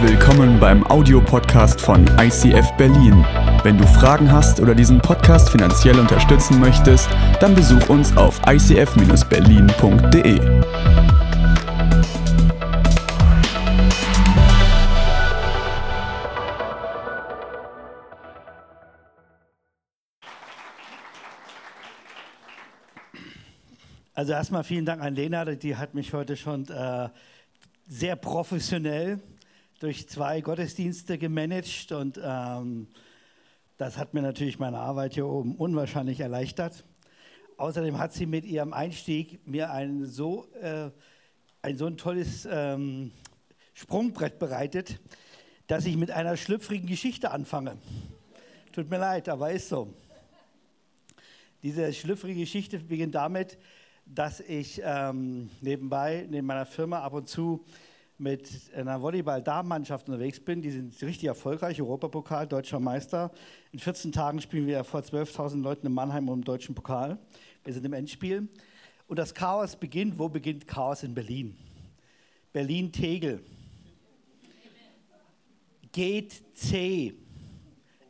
Willkommen beim Audiopodcast von ICF Berlin. Wenn du Fragen hast oder diesen Podcast finanziell unterstützen möchtest, dann besuch uns auf icf-berlin.de. Also erstmal vielen Dank an Lena, die hat mich heute schon äh, sehr professionell durch zwei Gottesdienste gemanagt und ähm, das hat mir natürlich meine Arbeit hier oben unwahrscheinlich erleichtert. Außerdem hat sie mit ihrem Einstieg mir ein so, äh, ein, so ein tolles ähm, Sprungbrett bereitet, dass ich mit einer schlüpfrigen Geschichte anfange. Tut mir leid, aber ist so. Diese schlüpfrige Geschichte beginnt damit, dass ich ähm, nebenbei neben meiner Firma ab und zu mit einer Volleyball-Damenmannschaft unterwegs bin. Die sind richtig erfolgreich, Europapokal, deutscher Meister. In 14 Tagen spielen wir vor 12.000 Leuten in Mannheim um den deutschen Pokal. Wir sind im Endspiel. Und das Chaos beginnt, wo beginnt Chaos in Berlin? Berlin-Tegel. Geht C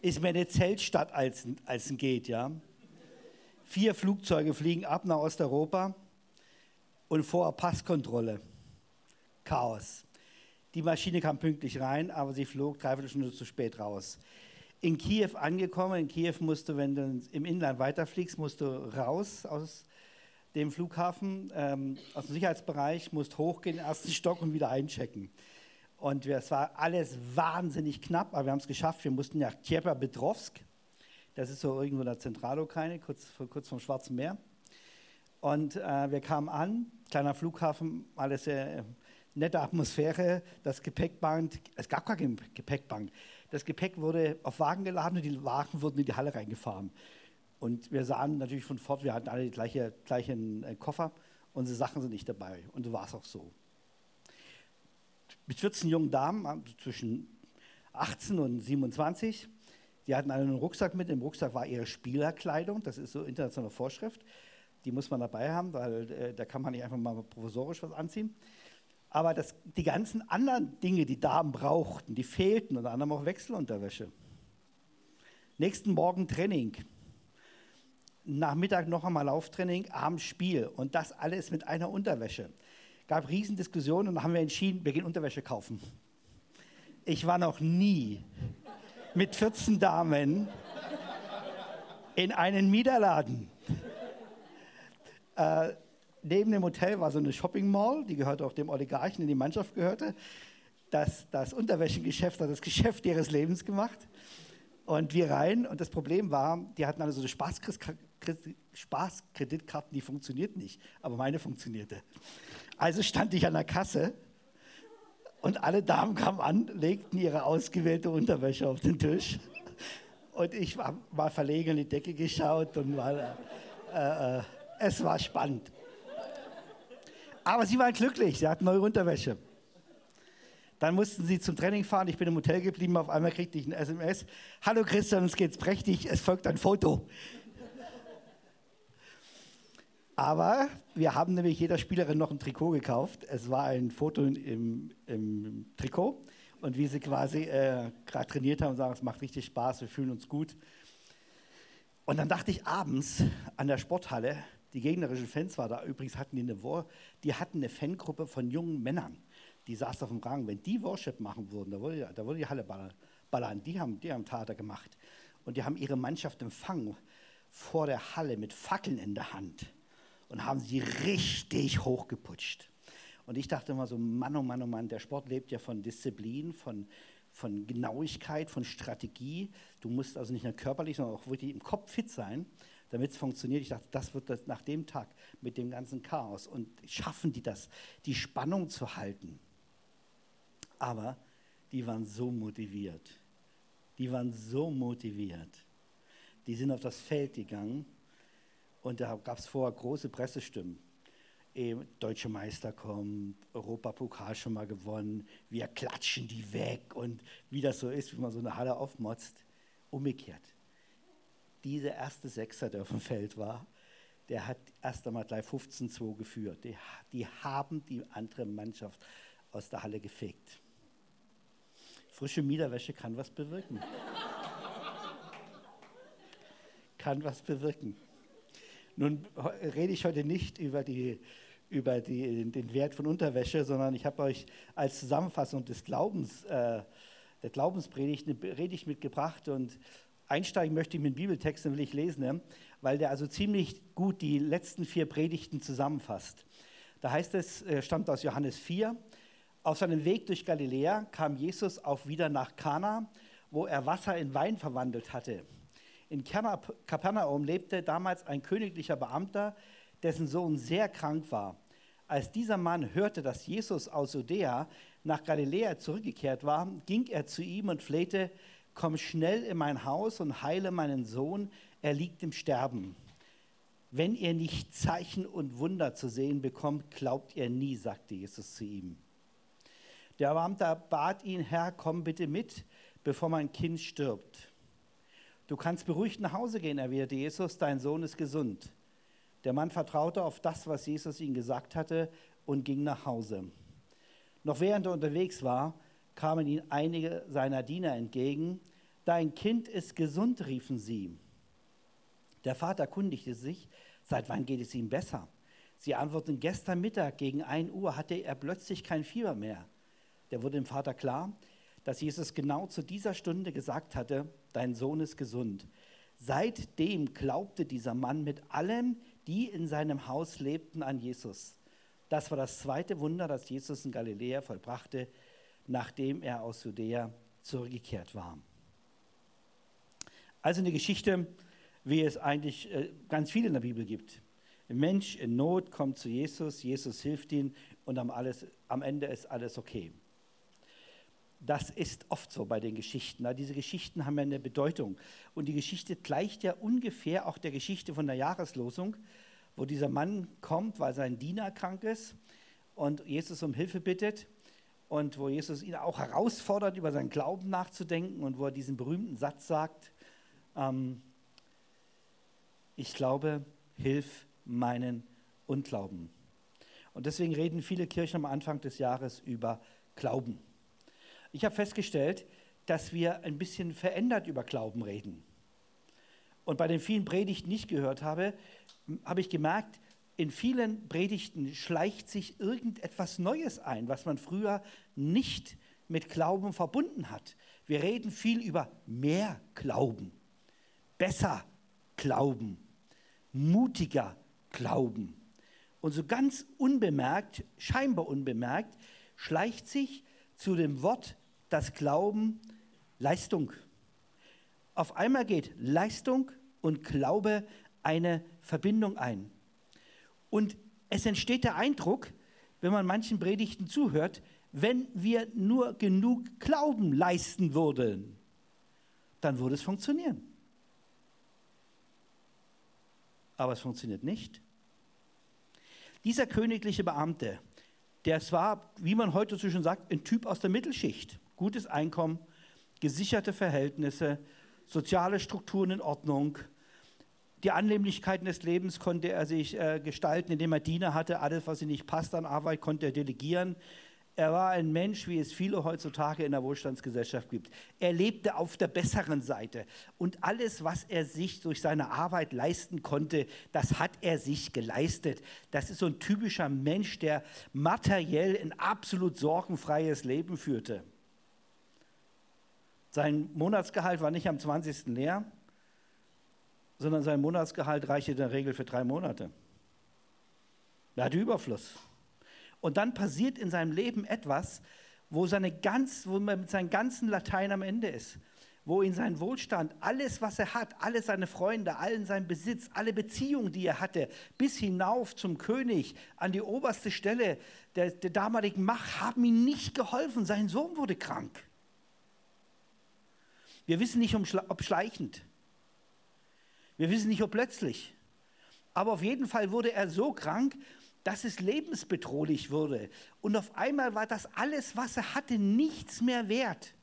ist mehr eine Zeltstadt als, als ein Gate, ja. Vier Flugzeuge fliegen ab nach Osteuropa und vor Passkontrolle. Chaos. Die Maschine kam pünktlich rein, aber sie flog dreiviertel Stunde zu spät raus. In Kiew angekommen, in Kiew musst du, wenn du im Inland weiterfliegst, musst du raus aus dem Flughafen, ähm, aus dem Sicherheitsbereich, musst hochgehen, ersten Stock und wieder einchecken. Und es war alles wahnsinnig knapp, aber wir haben es geschafft. Wir mussten nach Tjepa-Petrovsk, das ist so irgendwo in der Zentralukraine, kurz, kurz vom Schwarzen Meer. Und äh, wir kamen an, kleiner Flughafen, alles sehr nette Atmosphäre. Das Gepäckband, es gab gar kein Gepäckband. Das Gepäck wurde auf Wagen geladen und die Wagen wurden in die Halle reingefahren. Und wir sahen natürlich von fort, wir hatten alle die gleiche, gleichen äh, Koffer, unsere Sachen sind nicht dabei. Und so war es auch so. Mit 14 jungen Damen äh, zwischen 18 und 27 die hatten einen Rucksack mit. Im Rucksack war ihre Spielerkleidung. Das ist so internationale Vorschrift. Die muss man dabei haben, weil äh, da kann man nicht einfach mal provisorisch was anziehen. Aber das, die ganzen anderen Dinge, die Damen brauchten, die fehlten, unter anderem auch Wechselunterwäsche. Nächsten Morgen Training. Nachmittag noch einmal Lauftraining, abends Spiel. Und das alles mit einer Unterwäsche. Gab Riesendiskussionen und dann haben wir entschieden, wir gehen Unterwäsche kaufen. Ich war noch nie mit 14 Damen in einen Miederladen. Äh, neben dem Hotel war so eine Shopping Mall, die gehörte auch dem Oligarchen, in die Mannschaft gehörte. Das, das Unterwäschegeschäft hat das Geschäft ihres Lebens gemacht. Und wir rein. Und das Problem war, die hatten alle so eine Spaßkreditkarten, die funktionierten nicht. Aber meine funktionierte. Also stand ich an der Kasse und alle Damen kamen an, legten ihre ausgewählte Unterwäsche auf den Tisch. Und ich war, war verlegen in die Decke geschaut und war, äh, äh, es war spannend. Aber sie waren glücklich, sie hatten neue Unterwäsche. Dann mussten sie zum Training fahren. Ich bin im Hotel geblieben. Auf einmal kriegte ich ein SMS. Hallo Christian, uns geht's prächtig. Es folgt ein Foto. Aber wir haben nämlich jeder Spielerin noch ein Trikot gekauft. Es war ein Foto im, im Trikot. Und wie sie quasi äh, gerade trainiert haben, sagen, es macht richtig Spaß, wir fühlen uns gut. Und dann dachte ich abends an der Sporthalle, die gegnerischen Fans waren da, übrigens hatten die eine, War die hatten eine Fangruppe von jungen Männern, die saßen auf dem Rang. Wenn die Worship machen würden, da würde, da würde die Halle ballern. Die haben, die haben Theater gemacht. Und die haben ihre Mannschaft empfangen vor der Halle mit Fackeln in der Hand und haben sie richtig hochgeputscht. Und ich dachte immer so, Mann, oh Mann, oh Mann, der Sport lebt ja von Disziplin, von, von Genauigkeit, von Strategie. Du musst also nicht nur körperlich, sondern auch wirklich im Kopf fit sein, damit es funktioniert. Ich dachte, das wird das nach dem Tag mit dem ganzen Chaos. Und schaffen die das, die Spannung zu halten. Aber die waren so motiviert. Die waren so motiviert. Die sind auf das Feld gegangen und da gab es vorher große Pressestimmen. Deutsche Meister kommen, Europapokal schon mal gewonnen, wir klatschen die weg und wie das so ist, wie man so eine Halle aufmotzt. Umgekehrt. Dieser erste Sechser, der auf dem Feld war, der hat erst einmal gleich 15-2 geführt. Die, die haben die andere Mannschaft aus der Halle gefegt. Frische Miederwäsche kann was bewirken. kann was bewirken. Nun rede ich heute nicht über, die, über die, den Wert von Unterwäsche, sondern ich habe euch als Zusammenfassung des Glaubens, äh, der Glaubenspredigt eine Predigt mitgebracht und einsteigen möchte ich mit dem Bibeltext, den will ich lesen, ne? weil der also ziemlich gut die letzten vier Predigten zusammenfasst. Da heißt es, er stammt aus Johannes 4, auf seinem Weg durch Galiläa kam Jesus auch wieder nach Kana, wo er Wasser in Wein verwandelt hatte. In Kapernaum lebte damals ein königlicher Beamter, dessen Sohn sehr krank war. Als dieser Mann hörte, dass Jesus aus Judäa nach Galiläa zurückgekehrt war, ging er zu ihm und flehte, komm schnell in mein Haus und heile meinen Sohn, er liegt im Sterben. Wenn ihr nicht Zeichen und Wunder zu sehen bekommt, glaubt ihr nie, sagte Jesus zu ihm. Der Beamte bat ihn, Herr, komm bitte mit, bevor mein Kind stirbt. Du kannst beruhigt nach Hause gehen, erwiderte Jesus, dein Sohn ist gesund. Der Mann vertraute auf das, was Jesus ihm gesagt hatte und ging nach Hause. Noch während er unterwegs war, kamen ihm einige seiner Diener entgegen. Dein Kind ist gesund, riefen sie. Der Vater kundigte sich, seit wann geht es ihm besser? Sie antworteten, gestern Mittag gegen 1 Uhr hatte er plötzlich kein Fieber mehr. Der wurde dem Vater klar, dass Jesus genau zu dieser Stunde gesagt hatte, dein Sohn ist gesund. Seitdem glaubte dieser Mann mit allen, die in seinem Haus lebten, an Jesus. Das war das zweite Wunder, das Jesus in Galiläa vollbrachte, nachdem er aus Judäa zurückgekehrt war. Also eine Geschichte, wie es eigentlich äh, ganz viel in der Bibel gibt. Ein Mensch in Not kommt zu Jesus, Jesus hilft ihm und am, alles, am Ende ist alles okay. Das ist oft so bei den Geschichten. Diese Geschichten haben ja eine Bedeutung. Und die Geschichte gleicht ja ungefähr auch der Geschichte von der Jahreslosung, wo dieser Mann kommt, weil sein Diener krank ist und Jesus um Hilfe bittet und wo Jesus ihn auch herausfordert, über seinen Glauben nachzudenken und wo er diesen berühmten Satz sagt, ähm, ich glaube, hilf meinen Unglauben. Und deswegen reden viele Kirchen am Anfang des Jahres über Glauben. Ich habe festgestellt, dass wir ein bisschen verändert über Glauben reden. Und bei den vielen Predigten, die ich gehört habe, habe ich gemerkt, in vielen Predigten schleicht sich irgendetwas Neues ein, was man früher nicht mit Glauben verbunden hat. Wir reden viel über mehr Glauben, besser Glauben, mutiger Glauben. Und so ganz unbemerkt, scheinbar unbemerkt, schleicht sich zu dem Wort das Glauben Leistung. Auf einmal geht Leistung und Glaube eine Verbindung ein. Und es entsteht der Eindruck, wenn man manchen Predigten zuhört, wenn wir nur genug Glauben leisten würden, dann würde es funktionieren. Aber es funktioniert nicht. Dieser königliche Beamte, der war, wie man heute so schon sagt, ein Typ aus der Mittelschicht. Gutes Einkommen, gesicherte Verhältnisse, soziale Strukturen in Ordnung. Die Annehmlichkeiten des Lebens konnte er sich äh, gestalten, indem er Diener hatte. Alles, was ihm nicht passt an Arbeit, konnte er delegieren. Er war ein Mensch, wie es viele heutzutage in der Wohlstandsgesellschaft gibt. Er lebte auf der besseren Seite. Und alles, was er sich durch seine Arbeit leisten konnte, das hat er sich geleistet. Das ist so ein typischer Mensch, der materiell ein absolut sorgenfreies Leben führte. Sein Monatsgehalt war nicht am 20. leer, sondern sein Monatsgehalt reichte in der Regel für drei Monate. Er hatte Überfluss. Und dann passiert in seinem Leben etwas, wo, seine ganz, wo man mit seinem ganzen Latein am Ende ist, wo in sein Wohlstand, alles, was er hat, alle seine Freunde, allen sein Besitz, alle Beziehungen, die er hatte, bis hinauf zum König, an die oberste Stelle der, der damaligen Macht, haben ihm nicht geholfen. Sein Sohn wurde krank. Wir wissen nicht, ob schleichend. Wir wissen nicht, ob plötzlich. Aber auf jeden Fall wurde er so krank, dass es lebensbedrohlich wurde. Und auf einmal war das alles, was er hatte, nichts mehr wert.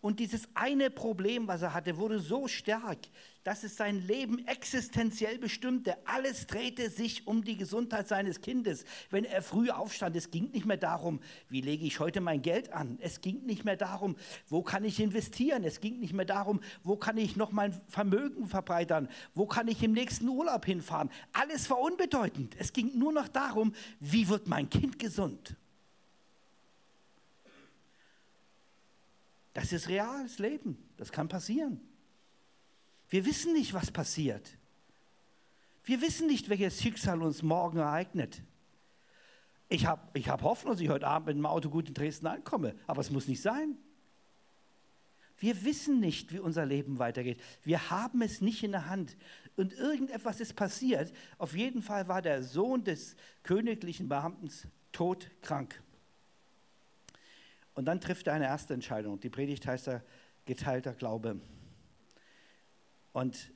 Und dieses eine Problem, was er hatte, wurde so stark, dass es sein Leben existenziell bestimmte. Alles drehte sich um die Gesundheit seines Kindes. Wenn er früh aufstand, es ging nicht mehr darum, wie lege ich heute mein Geld an. Es ging nicht mehr darum, wo kann ich investieren. Es ging nicht mehr darum, wo kann ich noch mein Vermögen verbreitern. Wo kann ich im nächsten Urlaub hinfahren. Alles war unbedeutend. Es ging nur noch darum, wie wird mein Kind gesund. Das ist reales Leben. Das kann passieren. Wir wissen nicht, was passiert. Wir wissen nicht, welches Schicksal uns morgen ereignet. Ich habe ich hab Hoffnung, dass ich heute Abend mit dem Auto gut in Dresden ankomme, aber es muss nicht sein. Wir wissen nicht, wie unser Leben weitergeht. Wir haben es nicht in der Hand. Und irgendetwas ist passiert. Auf jeden Fall war der Sohn des königlichen Beamten todkrank. Und dann trifft er eine erste Entscheidung. Die Predigt heißt er geteilter Glaube. Und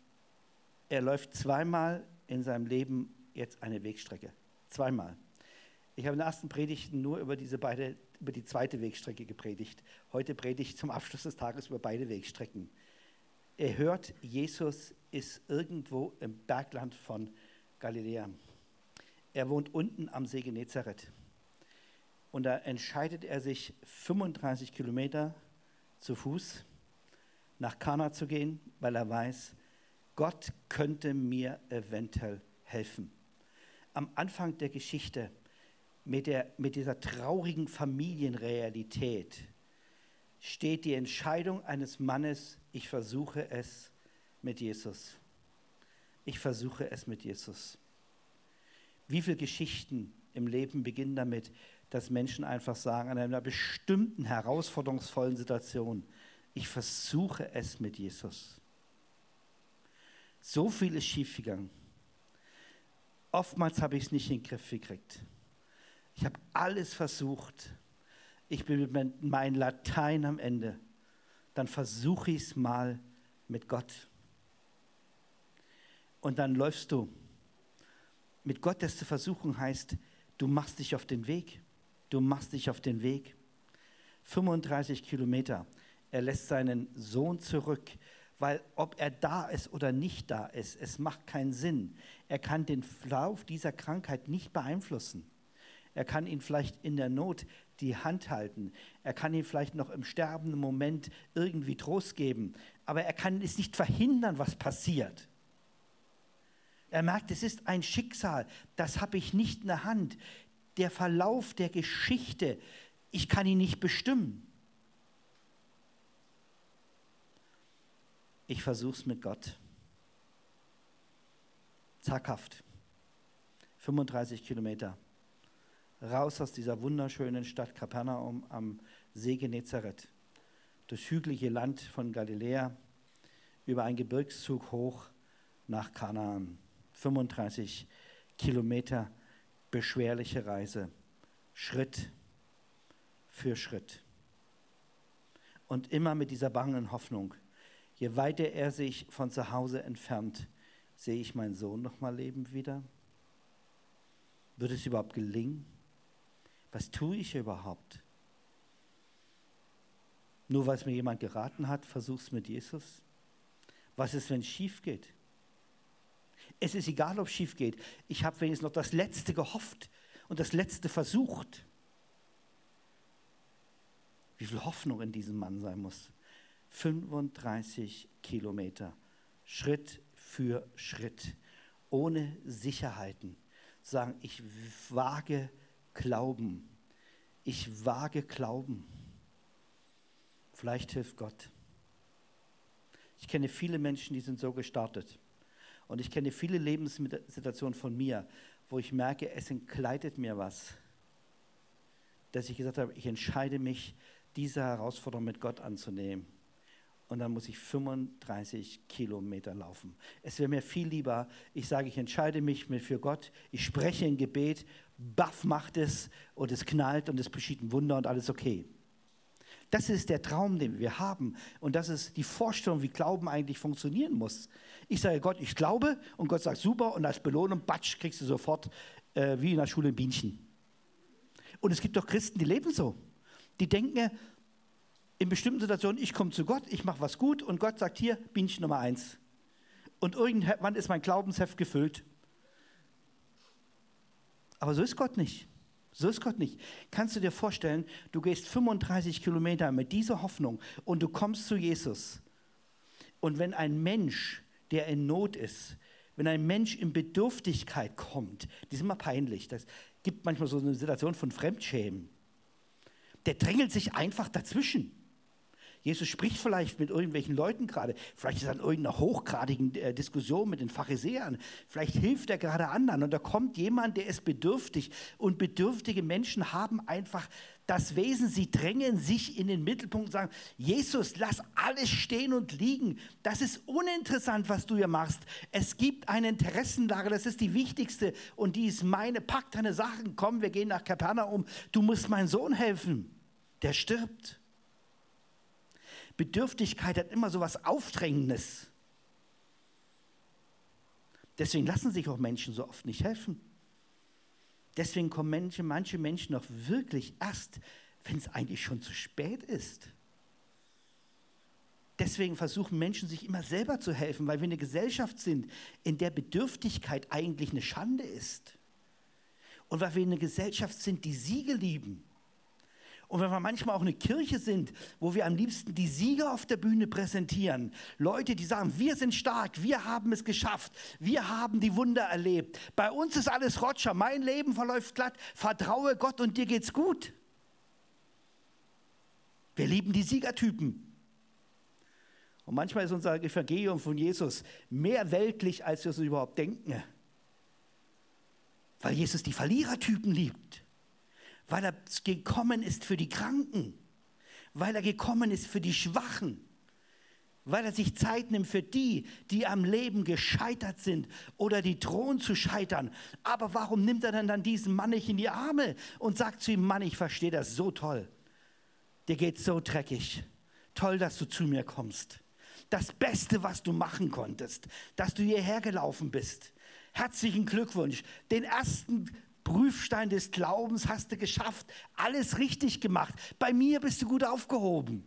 er läuft zweimal in seinem Leben jetzt eine Wegstrecke. Zweimal. Ich habe in den ersten Predigten nur über diese beide, über die zweite Wegstrecke gepredigt. Heute predige ich zum Abschluss des Tages über beide Wegstrecken. Er hört, Jesus ist irgendwo im Bergland von Galiläa. Er wohnt unten am See Genezareth. Und da entscheidet er sich, 35 Kilometer zu Fuß nach Kana zu gehen, weil er weiß, Gott könnte mir eventuell helfen. Am Anfang der Geschichte mit, der, mit dieser traurigen Familienrealität steht die Entscheidung eines Mannes, ich versuche es mit Jesus. Ich versuche es mit Jesus. Wie viele Geschichten im Leben beginnen damit, dass Menschen einfach sagen, an einer bestimmten herausforderungsvollen Situation, ich versuche es mit Jesus. So viel ist schiefgegangen. Oftmals habe ich es nicht in den Griff gekriegt. Ich habe alles versucht. Ich bin mit meinem Latein am Ende. Dann versuche ich es mal mit Gott. Und dann läufst du. Mit Gott das zu versuchen heißt, du machst dich auf den Weg. Du machst dich auf den Weg. 35 Kilometer. Er lässt seinen Sohn zurück, weil ob er da ist oder nicht da ist, es macht keinen Sinn. Er kann den Verlauf dieser Krankheit nicht beeinflussen. Er kann ihn vielleicht in der Not die Hand halten. Er kann ihn vielleicht noch im sterbenden Moment irgendwie Trost geben. Aber er kann es nicht verhindern, was passiert. Er merkt, es ist ein Schicksal. Das habe ich nicht in der Hand. Der Verlauf der Geschichte, ich kann ihn nicht bestimmen. Ich versuche es mit Gott. Zackhaft. 35 Kilometer. Raus aus dieser wunderschönen Stadt Kapernaum am See Genezareth. Durchs hügelige Land von Galiläa über einen Gebirgszug hoch nach Kanaan. 35 Kilometer beschwerliche Reise. Schritt für Schritt. Und immer mit dieser bangen Hoffnung Je weiter er sich von zu Hause entfernt, sehe ich meinen Sohn noch mal leben wieder? Wird es überhaupt gelingen? Was tue ich überhaupt? Nur weil es mir jemand geraten hat, versuch es mit Jesus. Was ist, wenn es schief geht? Es ist egal, ob es schief geht. Ich habe wenigstens noch das Letzte gehofft und das Letzte versucht. Wie viel Hoffnung in diesem Mann sein muss. 35 Kilometer, Schritt für Schritt, ohne Sicherheiten. Sagen, ich wage Glauben. Ich wage Glauben. Vielleicht hilft Gott. Ich kenne viele Menschen, die sind so gestartet. Und ich kenne viele Lebenssituationen von mir, wo ich merke, es entkleidet mir was. Dass ich gesagt habe, ich entscheide mich, diese Herausforderung mit Gott anzunehmen und dann muss ich 35 Kilometer laufen. Es wäre mir viel lieber, ich sage, ich entscheide mich für Gott, ich spreche ein Gebet, baff macht es und es knallt und es geschieht ein Wunder und alles okay. Das ist der Traum, den wir haben. Und das ist die Vorstellung, wie Glauben eigentlich funktionieren muss. Ich sage Gott, ich glaube und Gott sagt super und als Belohnung, batsch, kriegst du sofort äh, wie in der Schule ein Bienchen. Und es gibt doch Christen, die leben so. Die denken, in bestimmten Situationen, ich komme zu Gott, ich mache was gut und Gott sagt hier, Bienchen Nummer eins. und irgendwann ist mein Glaubensheft gefüllt. Aber so ist Gott nicht. So ist Gott nicht. Kannst du dir vorstellen, du gehst 35 Kilometer mit dieser Hoffnung und du kommst zu Jesus. Und wenn ein Mensch, der in Not ist, wenn ein Mensch in Bedürftigkeit kommt, die ist immer peinlich. Das gibt manchmal so eine Situation von Fremdschämen. Der drängelt sich einfach dazwischen. Jesus spricht vielleicht mit irgendwelchen Leuten gerade, vielleicht ist er in irgendeiner hochgradigen äh, Diskussion mit den Pharisäern, vielleicht hilft er gerade anderen und da kommt jemand, der ist bedürftig und bedürftige Menschen haben einfach das Wesen, sie drängen sich in den Mittelpunkt und sagen, Jesus, lass alles stehen und liegen. Das ist uninteressant, was du hier machst. Es gibt eine Interessenlage, das ist die wichtigste und die ist meine. Pack deine Sachen, komm, wir gehen nach Kapernaum. Du musst meinem Sohn helfen. Der stirbt. Bedürftigkeit hat immer so was Aufdrängendes. Deswegen lassen sich auch Menschen so oft nicht helfen. Deswegen kommen manche, manche Menschen noch wirklich erst, wenn es eigentlich schon zu spät ist. Deswegen versuchen Menschen sich immer selber zu helfen, weil wir eine Gesellschaft sind, in der Bedürftigkeit eigentlich eine Schande ist. Und weil wir eine Gesellschaft sind, die Siege lieben. Und wenn wir manchmal auch eine Kirche sind, wo wir am liebsten die Sieger auf der Bühne präsentieren, Leute, die sagen, wir sind stark, wir haben es geschafft, wir haben die Wunder erlebt, bei uns ist alles Rotscher, mein Leben verläuft glatt, vertraue Gott und dir geht's gut. Wir lieben die Siegertypen. Und manchmal ist unser Evangelium von Jesus mehr weltlich, als wir es überhaupt denken. Weil Jesus die Verlierertypen liebt weil er gekommen ist für die Kranken, weil er gekommen ist für die Schwachen, weil er sich Zeit nimmt für die, die am Leben gescheitert sind oder die drohen zu scheitern. Aber warum nimmt er denn dann diesen Mann nicht in die Arme und sagt zu ihm, Mann, ich verstehe das so toll. Dir geht so dreckig. Toll, dass du zu mir kommst. Das Beste, was du machen konntest, dass du hierher gelaufen bist. Herzlichen Glückwunsch. Den ersten Prüfstein des Glaubens hast du geschafft, alles richtig gemacht. Bei mir bist du gut aufgehoben.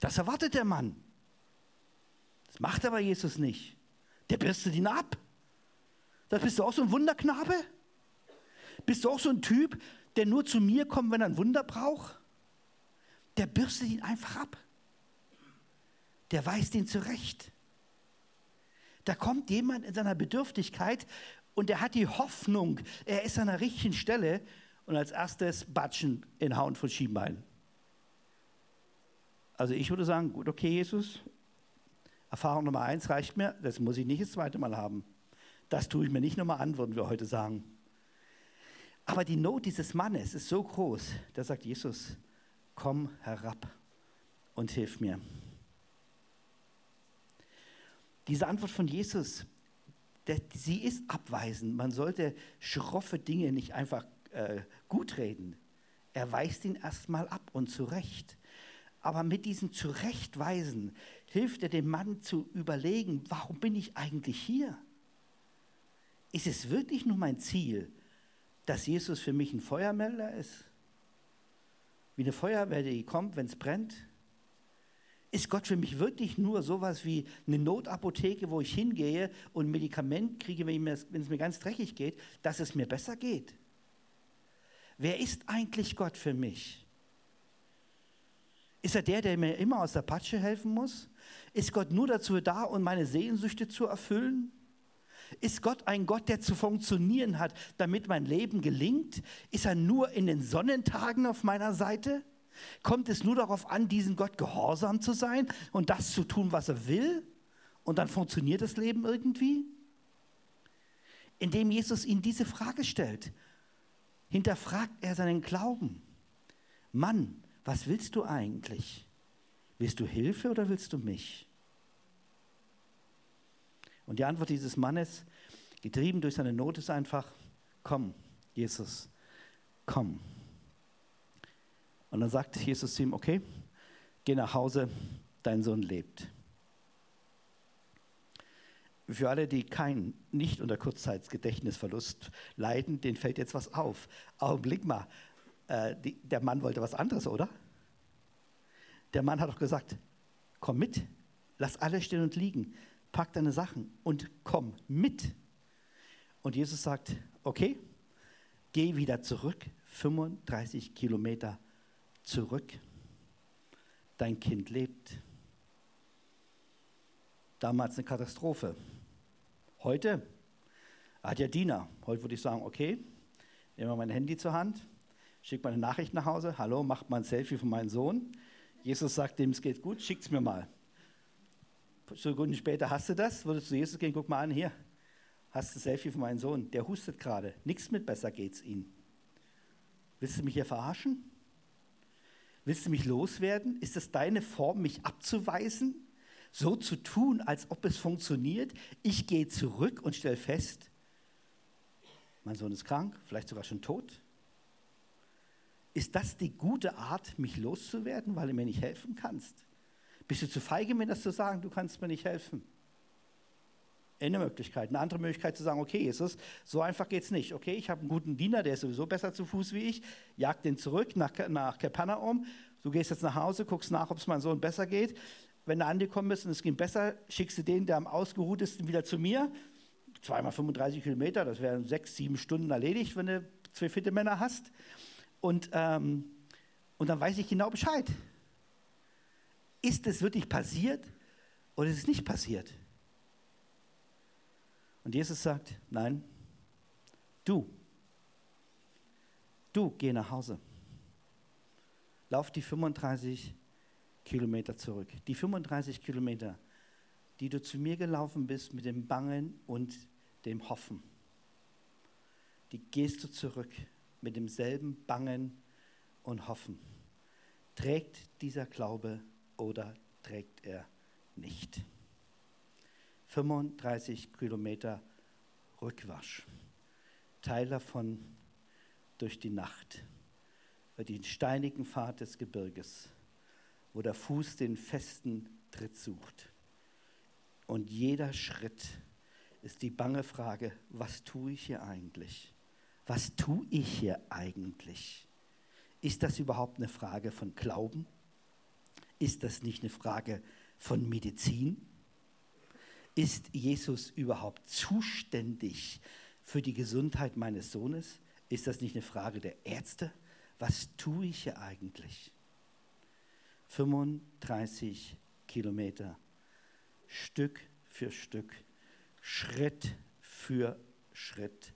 Das erwartet der Mann. Das macht aber Jesus nicht. Der bürstet ihn ab. Da bist du auch so ein Wunderknabe? Bist du auch so ein Typ, der nur zu mir kommt, wenn er ein Wunder braucht? Der bürstet ihn einfach ab. Der weist ihn zurecht. Da kommt jemand in seiner Bedürftigkeit und er hat die Hoffnung, er ist an der richtigen Stelle und als erstes Batschen in Hauen von Schienbein. Also ich würde sagen, gut, okay, Jesus, Erfahrung Nummer eins reicht mir, das muss ich nicht das zweite Mal haben. Das tue ich mir nicht nochmal an, würden wir heute sagen. Aber die Not dieses Mannes ist so groß, da sagt Jesus, komm herab und hilf mir. Diese Antwort von Jesus der, sie ist abweisend. Man sollte schroffe Dinge nicht einfach äh, gutreden. Er weist ihn erstmal ab und zurecht. Aber mit diesem Zurechtweisen hilft er dem Mann zu überlegen, warum bin ich eigentlich hier? Ist es wirklich nur mein Ziel, dass Jesus für mich ein Feuermelder ist? Wie eine Feuerwehr, die kommt, wenn es brennt? Ist Gott für mich wirklich nur sowas wie eine Notapotheke, wo ich hingehe und Medikament kriege, wenn es mir ganz dreckig geht, dass es mir besser geht? Wer ist eigentlich Gott für mich? Ist er der, der mir immer aus der Patsche helfen muss? Ist Gott nur dazu da, um meine Sehnsüchte zu erfüllen? Ist Gott ein Gott, der zu funktionieren hat, damit mein Leben gelingt? Ist er nur in den Sonnentagen auf meiner Seite? Kommt es nur darauf an, diesem Gott gehorsam zu sein und das zu tun, was er will? Und dann funktioniert das Leben irgendwie? Indem Jesus ihn diese Frage stellt, hinterfragt er seinen Glauben. Mann, was willst du eigentlich? Willst du Hilfe oder willst du mich? Und die Antwort dieses Mannes, getrieben durch seine Not, ist einfach, komm, Jesus, komm. Und dann sagt Jesus zu ihm, okay, geh nach Hause, dein Sohn lebt. Für alle, die kein, nicht unter Kurzzeitgedächtnisverlust leiden, denen fällt jetzt was auf. Augenblick mal, äh, die, der Mann wollte was anderes, oder? Der Mann hat doch gesagt, komm mit, lass alle stehen und liegen. pack deine Sachen und komm mit. Und Jesus sagt, okay, geh wieder zurück, 35 Kilometer zurück. Dein Kind lebt. Damals eine Katastrophe. Heute hat ja Diener. Heute würde ich sagen, okay, nehme mein Handy zur Hand, schicke meine Nachricht nach Hause, hallo, macht mal ein Selfie von meinem Sohn. Jesus sagt dem, es geht gut, schickt es mir mal. Sekunden später hast du das, würdest du Jesus gehen, guck mal an, hier, hast du ein Selfie von meinem Sohn, der hustet gerade, nichts mit, besser geht's ihm. Willst du mich hier verarschen? Willst du mich loswerden? Ist das deine Form, mich abzuweisen? So zu tun, als ob es funktioniert? Ich gehe zurück und stelle fest, mein Sohn ist krank, vielleicht sogar schon tot. Ist das die gute Art, mich loszuwerden, weil du mir nicht helfen kannst? Bist du zu feige, mir das zu sagen, du kannst mir nicht helfen? Eine Möglichkeit. Eine andere Möglichkeit zu sagen, okay, Jesus, so einfach geht es nicht. Okay, ich habe einen guten Diener, der ist sowieso besser zu Fuß wie ich, jag den zurück nach, nach Kapernaum. Du gehst jetzt nach Hause, guckst nach, ob es meinem Sohn besser geht. Wenn du angekommen bist und es geht besser, schickst du den, der am ausgeruhtesten, wieder zu mir. Zweimal 35 Kilometer, das wären sechs, sieben Stunden erledigt, wenn du zwei fitte Männer hast. Und, ähm, und dann weiß ich genau Bescheid. Ist es wirklich passiert oder ist es nicht passiert? Und Jesus sagt, nein, du, du geh nach Hause. Lauf die 35 Kilometer zurück. Die 35 Kilometer, die du zu mir gelaufen bist mit dem Bangen und dem Hoffen. Die gehst du zurück mit demselben Bangen und Hoffen. Trägt dieser Glaube oder trägt er nicht? 35 Kilometer Rückwasch. Teil davon durch die Nacht, über den steinigen Pfad des Gebirges, wo der Fuß den festen Tritt sucht. Und jeder Schritt ist die bange Frage, was tue ich hier eigentlich? Was tue ich hier eigentlich? Ist das überhaupt eine Frage von Glauben? Ist das nicht eine Frage von Medizin? Ist Jesus überhaupt zuständig für die Gesundheit meines Sohnes? Ist das nicht eine Frage der Ärzte? Was tue ich hier eigentlich? 35 Kilometer, Stück für Stück, Schritt für Schritt,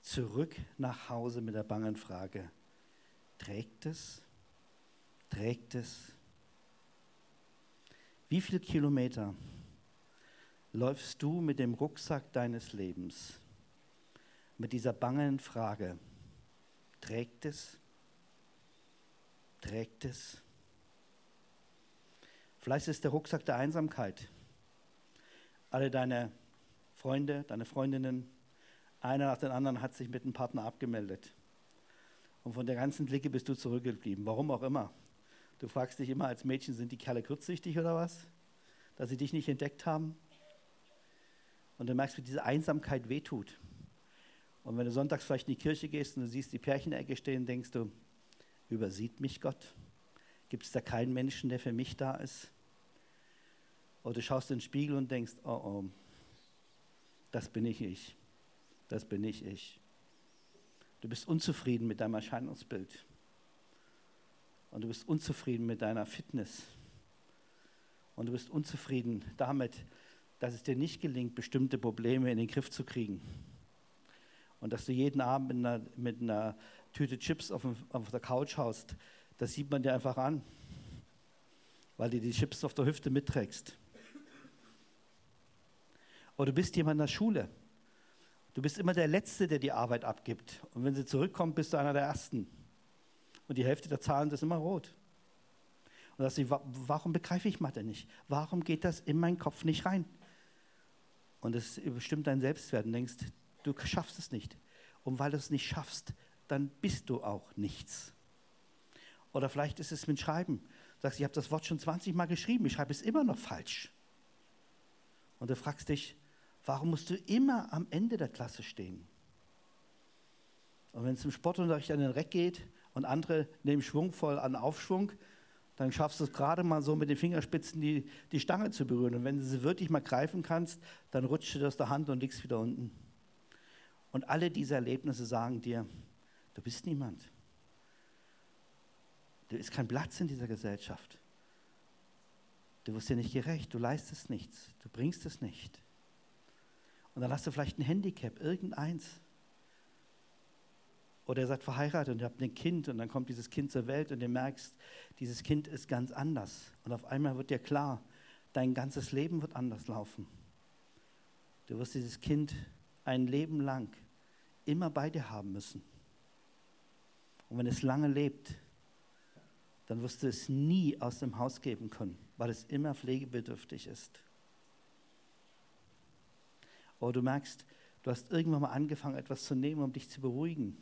zurück nach Hause mit der bangen Frage, trägt es? Trägt es? Wie viele Kilometer läufst du mit dem Rucksack deines Lebens, mit dieser bangen Frage, trägt es? Trägt es? Vielleicht ist der Rucksack der Einsamkeit. Alle deine Freunde, deine Freundinnen, einer nach dem anderen hat sich mit einem Partner abgemeldet. Und von der ganzen Clique bist du zurückgeblieben. Warum auch immer. Du fragst dich immer als Mädchen, sind die Kerle kurzsichtig oder was? Dass sie dich nicht entdeckt haben? Und du merkst, wie diese Einsamkeit wehtut. Und wenn du sonntags vielleicht in die Kirche gehst und du siehst die Pärchenecke stehen, denkst du, übersieht mich Gott? Gibt es da keinen Menschen, der für mich da ist? Oder du schaust in den Spiegel und denkst, oh oh, das bin ich ich. Das bin ich ich. Du bist unzufrieden mit deinem Erscheinungsbild. Und du bist unzufrieden mit deiner Fitness. Und du bist unzufrieden damit, dass es dir nicht gelingt, bestimmte Probleme in den Griff zu kriegen. Und dass du jeden Abend mit einer, mit einer Tüte Chips auf, dem, auf der Couch haust, das sieht man dir einfach an, weil du die Chips auf der Hüfte mitträgst. Oder du bist jemand in der Schule. Du bist immer der Letzte, der die Arbeit abgibt. Und wenn sie zurückkommt, bist du einer der Ersten. Und die Hälfte der Zahlen ist immer rot. Und sie, warum begreife ich Mathe nicht? Warum geht das in meinen Kopf nicht rein? Und es bestimmt dein Selbstwert und denkst, du schaffst es nicht. Und weil du es nicht schaffst, dann bist du auch nichts. Oder vielleicht ist es mit Schreiben. Du sagst, ich habe das Wort schon 20 Mal geschrieben, ich schreibe es immer noch falsch. Und du fragst dich, warum musst du immer am Ende der Klasse stehen? Und wenn es im Sportunterricht an den Reck geht und andere nehmen schwungvoll an Aufschwung, dann schaffst du es gerade mal so mit den Fingerspitzen die, die Stange zu berühren. Und wenn du sie wirklich mal greifen kannst, dann rutscht du aus der Hand und liegst wieder unten. Und alle diese Erlebnisse sagen dir, du bist niemand. Du bist kein Platz in dieser Gesellschaft. Du wirst dir nicht gerecht, du leistest nichts, du bringst es nicht. Und dann hast du vielleicht ein Handicap, irgendeins. Oder ihr seid verheiratet und ihr habt ein Kind und dann kommt dieses Kind zur Welt und du merkst, dieses Kind ist ganz anders. Und auf einmal wird dir klar, dein ganzes Leben wird anders laufen. Du wirst dieses Kind ein Leben lang immer bei dir haben müssen. Und wenn es lange lebt, dann wirst du es nie aus dem Haus geben können, weil es immer pflegebedürftig ist. Oder du merkst, du hast irgendwann mal angefangen, etwas zu nehmen, um dich zu beruhigen.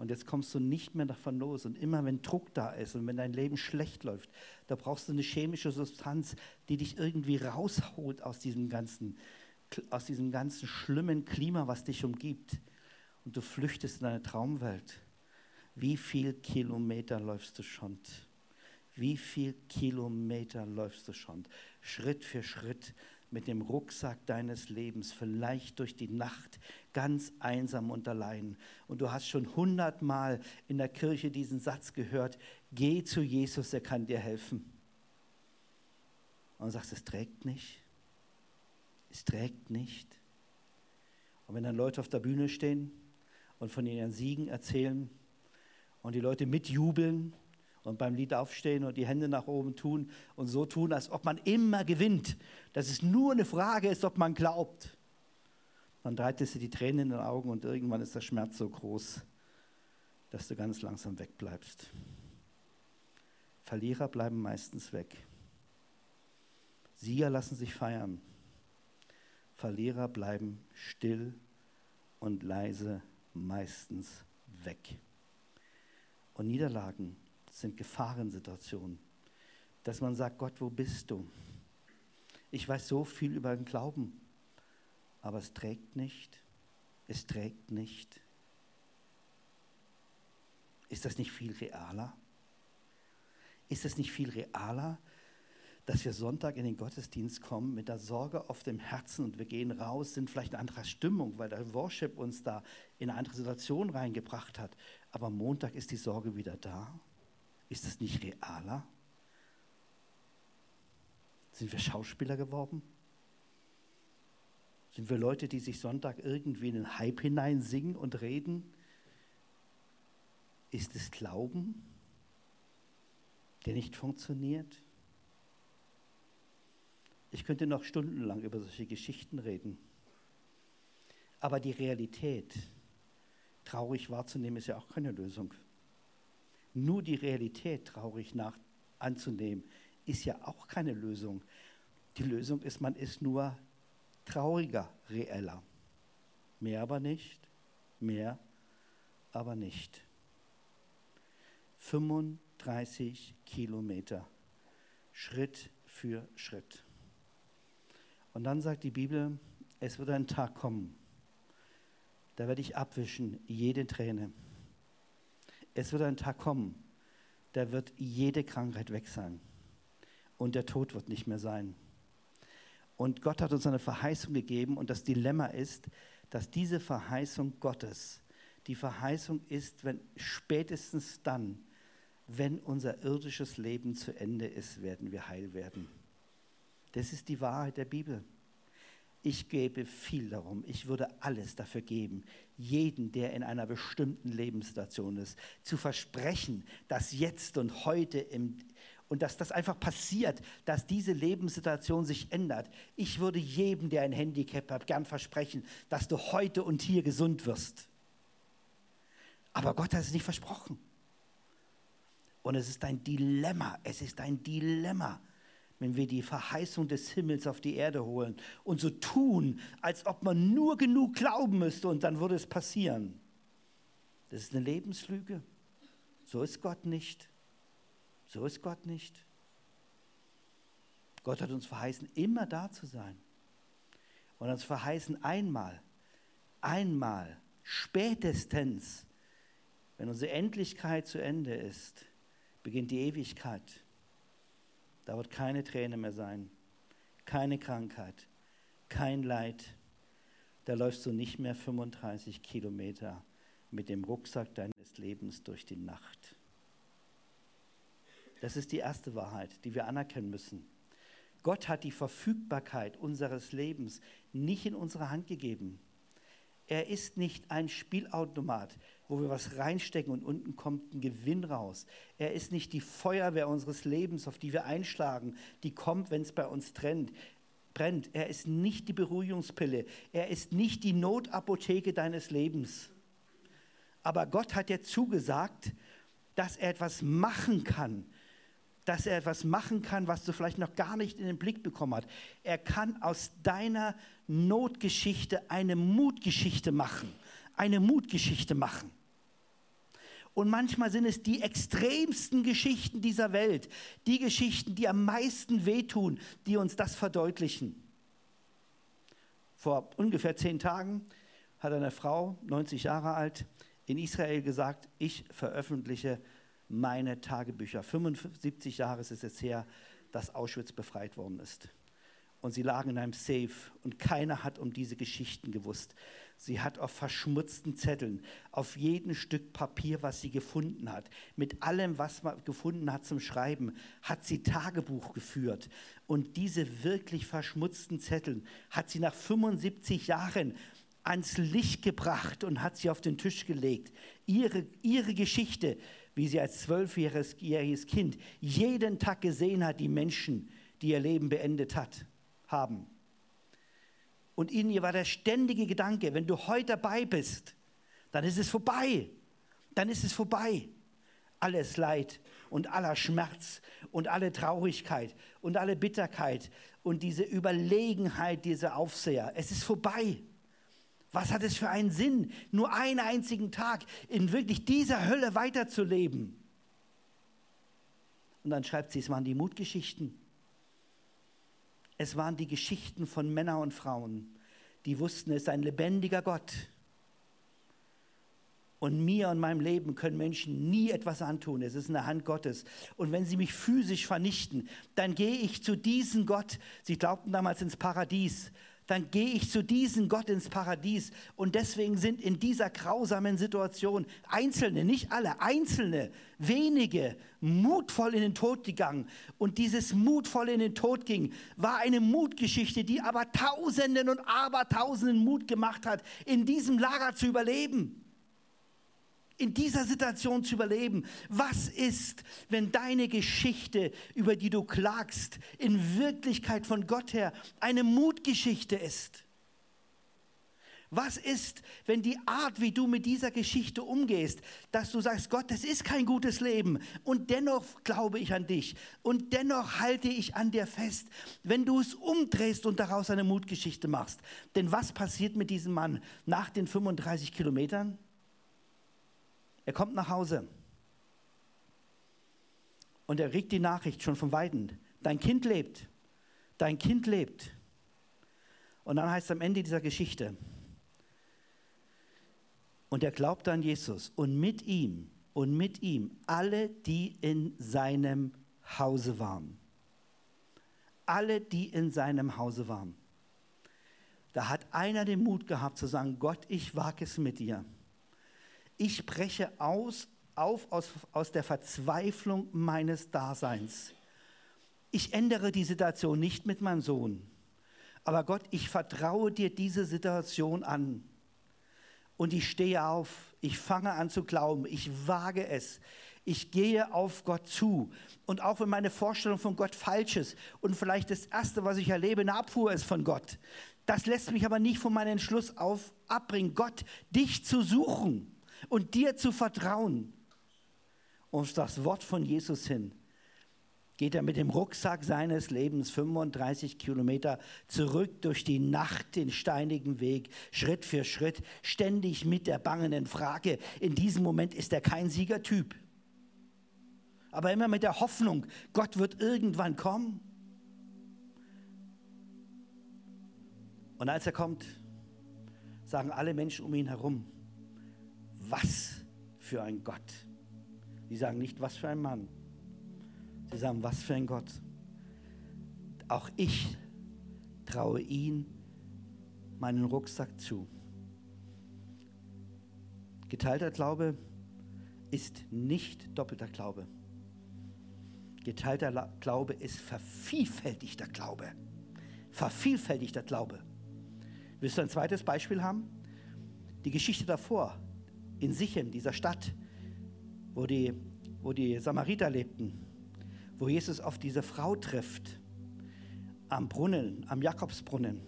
Und jetzt kommst du nicht mehr davon los. Und immer wenn Druck da ist und wenn dein Leben schlecht läuft, da brauchst du eine chemische Substanz, die dich irgendwie rausholt aus diesem ganzen, aus diesem ganzen schlimmen Klima, was dich umgibt. Und du flüchtest in deine Traumwelt. Wie viel Kilometer läufst du schon? Wie viel Kilometer läufst du schon? Schritt für Schritt mit dem Rucksack deines Lebens, vielleicht durch die Nacht, ganz einsam und allein. Und du hast schon hundertmal in der Kirche diesen Satz gehört, geh zu Jesus, er kann dir helfen. Und sagst, es trägt nicht. Es trägt nicht. Und wenn dann Leute auf der Bühne stehen und von ihren Siegen erzählen und die Leute mitjubeln und beim Lied aufstehen und die Hände nach oben tun und so tun, als ob man immer gewinnt, dass es nur eine Frage ist, ob man glaubt. Dann dreitest du die Tränen in den Augen und irgendwann ist der Schmerz so groß, dass du ganz langsam wegbleibst. Verlierer bleiben meistens weg. Sieger lassen sich feiern. Verlierer bleiben still und leise meistens weg. Und Niederlagen sind Gefahrensituationen, dass man sagt, Gott, wo bist du? Ich weiß so viel über den Glauben, aber es trägt nicht. Es trägt nicht. Ist das nicht viel realer? Ist es nicht viel realer, dass wir Sonntag in den Gottesdienst kommen mit der Sorge auf dem Herzen und wir gehen raus, sind vielleicht in anderer Stimmung, weil der Worship uns da in eine andere Situation reingebracht hat. Aber Montag ist die Sorge wieder da. Ist das nicht realer? Sind wir Schauspieler geworden? Sind wir Leute, die sich Sonntag irgendwie in den Hype hinein singen und reden? Ist es Glauben, der nicht funktioniert? Ich könnte noch stundenlang über solche Geschichten reden. Aber die Realität, traurig wahrzunehmen, ist ja auch keine Lösung. Nur die Realität traurig nach anzunehmen, ist ja auch keine Lösung. Die Lösung ist, man ist nur trauriger, reeller. Mehr aber nicht, mehr aber nicht. 35 Kilometer, Schritt für Schritt. Und dann sagt die Bibel, es wird ein Tag kommen, da werde ich abwischen jede Träne. Es wird ein Tag kommen, da wird jede Krankheit weg sein und der Tod wird nicht mehr sein. Und Gott hat uns eine Verheißung gegeben und das Dilemma ist, dass diese Verheißung Gottes die Verheißung ist, wenn spätestens dann, wenn unser irdisches Leben zu Ende ist, werden wir heil werden. Das ist die Wahrheit der Bibel. Ich gebe viel darum. Ich würde alles dafür geben, jeden, der in einer bestimmten Lebenssituation ist, zu versprechen, dass jetzt und heute im, und dass das einfach passiert, dass diese Lebenssituation sich ändert. Ich würde jedem, der ein Handicap hat, gern versprechen, dass du heute und hier gesund wirst. Aber Gott hat es nicht versprochen. Und es ist ein Dilemma. Es ist ein Dilemma wenn wir die Verheißung des Himmels auf die Erde holen und so tun, als ob man nur genug glauben müsste und dann würde es passieren. Das ist eine Lebenslüge. So ist Gott nicht. So ist Gott nicht. Gott hat uns verheißen, immer da zu sein. Und uns verheißen einmal, einmal, spätestens, wenn unsere Endlichkeit zu Ende ist, beginnt die Ewigkeit. Da wird keine Träne mehr sein, keine Krankheit, kein Leid. Da läufst du nicht mehr 35 Kilometer mit dem Rucksack deines Lebens durch die Nacht. Das ist die erste Wahrheit, die wir anerkennen müssen. Gott hat die Verfügbarkeit unseres Lebens nicht in unsere Hand gegeben. Er ist nicht ein Spielautomat, wo wir was reinstecken und unten kommt ein Gewinn raus. Er ist nicht die Feuerwehr unseres Lebens, auf die wir einschlagen, die kommt, wenn es bei uns trennt, brennt. Er ist nicht die Beruhigungspille. Er ist nicht die Notapotheke deines Lebens. Aber Gott hat dir zugesagt, dass er etwas machen kann, dass er etwas machen kann, was du vielleicht noch gar nicht in den Blick bekommen hast. Er kann aus deiner Notgeschichte eine Mutgeschichte machen. Eine Mutgeschichte machen. Und manchmal sind es die extremsten Geschichten dieser Welt, die Geschichten, die am meisten wehtun, die uns das verdeutlichen. Vor ungefähr zehn Tagen hat eine Frau, 90 Jahre alt, in Israel gesagt, ich veröffentliche meine Tagebücher. 75 Jahre ist es her, dass Auschwitz befreit worden ist. Und sie lagen in einem Safe und keiner hat um diese Geschichten gewusst. Sie hat auf verschmutzten Zetteln, auf jedem Stück Papier, was sie gefunden hat, mit allem, was man gefunden hat zum Schreiben, hat sie Tagebuch geführt. Und diese wirklich verschmutzten Zettel hat sie nach 75 Jahren ans Licht gebracht und hat sie auf den Tisch gelegt. Ihre, ihre Geschichte, wie sie als zwölfjähriges Kind jeden Tag gesehen hat, die Menschen, die ihr Leben beendet hat, haben. Und in ihr war der ständige Gedanke, wenn du heute dabei bist, dann ist es vorbei. Dann ist es vorbei. Alles Leid und aller Schmerz und alle Traurigkeit und alle Bitterkeit und diese Überlegenheit dieser Aufseher, es ist vorbei. Was hat es für einen Sinn, nur einen einzigen Tag in wirklich dieser Hölle weiterzuleben? Und dann schreibt sie, es waren die Mutgeschichten. Es waren die Geschichten von Männern und Frauen, die wussten, es ist ein lebendiger Gott. Und mir und meinem Leben können Menschen nie etwas antun. Es ist in der Hand Gottes. Und wenn sie mich physisch vernichten, dann gehe ich zu diesem Gott. Sie glaubten damals ins Paradies dann gehe ich zu diesem Gott ins Paradies. Und deswegen sind in dieser grausamen Situation Einzelne, nicht alle, Einzelne, wenige, mutvoll in den Tod gegangen. Und dieses mutvoll in den Tod ging, war eine Mutgeschichte, die aber Tausenden und Abertausenden Mut gemacht hat, in diesem Lager zu überleben in dieser Situation zu überleben. Was ist, wenn deine Geschichte, über die du klagst, in Wirklichkeit von Gott her eine Mutgeschichte ist? Was ist, wenn die Art, wie du mit dieser Geschichte umgehst, dass du sagst, Gott, das ist kein gutes Leben und dennoch glaube ich an dich und dennoch halte ich an dir fest, wenn du es umdrehst und daraus eine Mutgeschichte machst. Denn was passiert mit diesem Mann nach den 35 Kilometern? Er kommt nach Hause und er kriegt die Nachricht schon von Weiden. Dein Kind lebt. Dein Kind lebt. Und dann heißt es am Ende dieser Geschichte, und er glaubte an Jesus und mit ihm und mit ihm alle, die in seinem Hause waren. Alle, die in seinem Hause waren. Da hat einer den Mut gehabt zu sagen, Gott, ich wage es mit dir ich spreche aus, auf aus, aus der Verzweiflung meines Daseins. Ich ändere die Situation nicht mit meinem Sohn. Aber Gott, ich vertraue dir diese Situation an. Und ich stehe auf, ich fange an zu glauben, ich wage es, ich gehe auf Gott zu. Und auch wenn meine Vorstellung von Gott falsch ist und vielleicht das Erste, was ich erlebe, eine Abfuhr ist von Gott, das lässt mich aber nicht von meinem Entschluss auf abbringen, Gott, dich zu suchen und dir zu vertrauen. Und das Wort von Jesus hin geht er mit dem Rucksack seines Lebens 35 Kilometer zurück durch die Nacht den steinigen Weg, Schritt für Schritt, ständig mit der bangenden Frage. In diesem Moment ist er kein Siegertyp, aber immer mit der Hoffnung, Gott wird irgendwann kommen. Und als er kommt, sagen alle Menschen um ihn herum, was für ein Gott. Sie sagen nicht, was für ein Mann. Sie sagen, was für ein Gott. auch ich traue ihn meinen Rucksack zu. Geteilter Glaube ist nicht doppelter Glaube. Geteilter Glaube ist vervielfältigter Glaube. Vervielfältigter Glaube. Willst du ein zweites Beispiel haben? Die Geschichte davor, in Sichem, dieser Stadt, wo die, wo die Samariter lebten, wo Jesus auf diese Frau trifft, am Brunnen, am Jakobsbrunnen.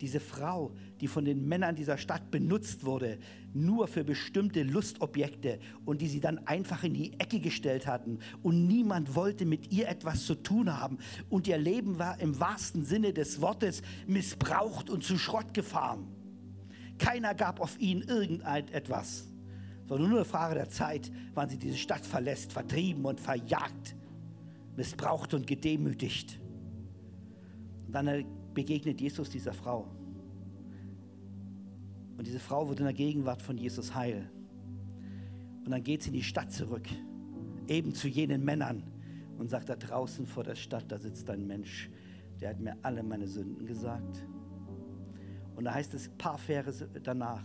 Diese Frau, die von den Männern dieser Stadt benutzt wurde, nur für bestimmte Lustobjekte und die sie dann einfach in die Ecke gestellt hatten. Und niemand wollte mit ihr etwas zu tun haben. Und ihr Leben war im wahrsten Sinne des Wortes missbraucht und zu Schrott gefahren. Keiner gab auf ihn irgendetwas, sondern nur eine Frage der Zeit, wann sie diese Stadt verlässt, vertrieben und verjagt, missbraucht und gedemütigt. Und dann begegnet Jesus dieser Frau. Und diese Frau wird in der Gegenwart von Jesus heil. Und dann geht sie in die Stadt zurück, eben zu jenen Männern und sagt, da draußen vor der Stadt, da sitzt ein Mensch, der hat mir alle meine Sünden gesagt. Und da heißt es ein paar Verse danach,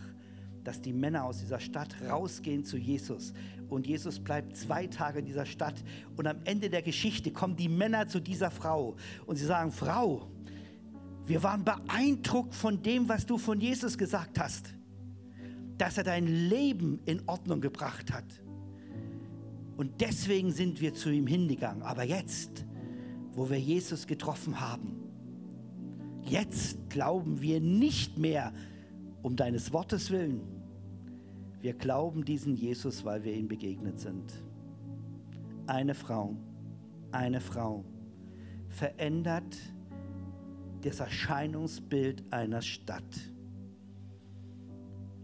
dass die Männer aus dieser Stadt rausgehen zu Jesus. Und Jesus bleibt zwei Tage in dieser Stadt. Und am Ende der Geschichte kommen die Männer zu dieser Frau und sie sagen, Frau, wir waren beeindruckt von dem, was du von Jesus gesagt hast, dass er dein Leben in Ordnung gebracht hat. Und deswegen sind wir zu ihm hingegangen. Aber jetzt, wo wir Jesus getroffen haben, Jetzt glauben wir nicht mehr um deines Wortes willen. Wir glauben diesen Jesus, weil wir ihm begegnet sind. Eine Frau, eine Frau verändert das Erscheinungsbild einer Stadt,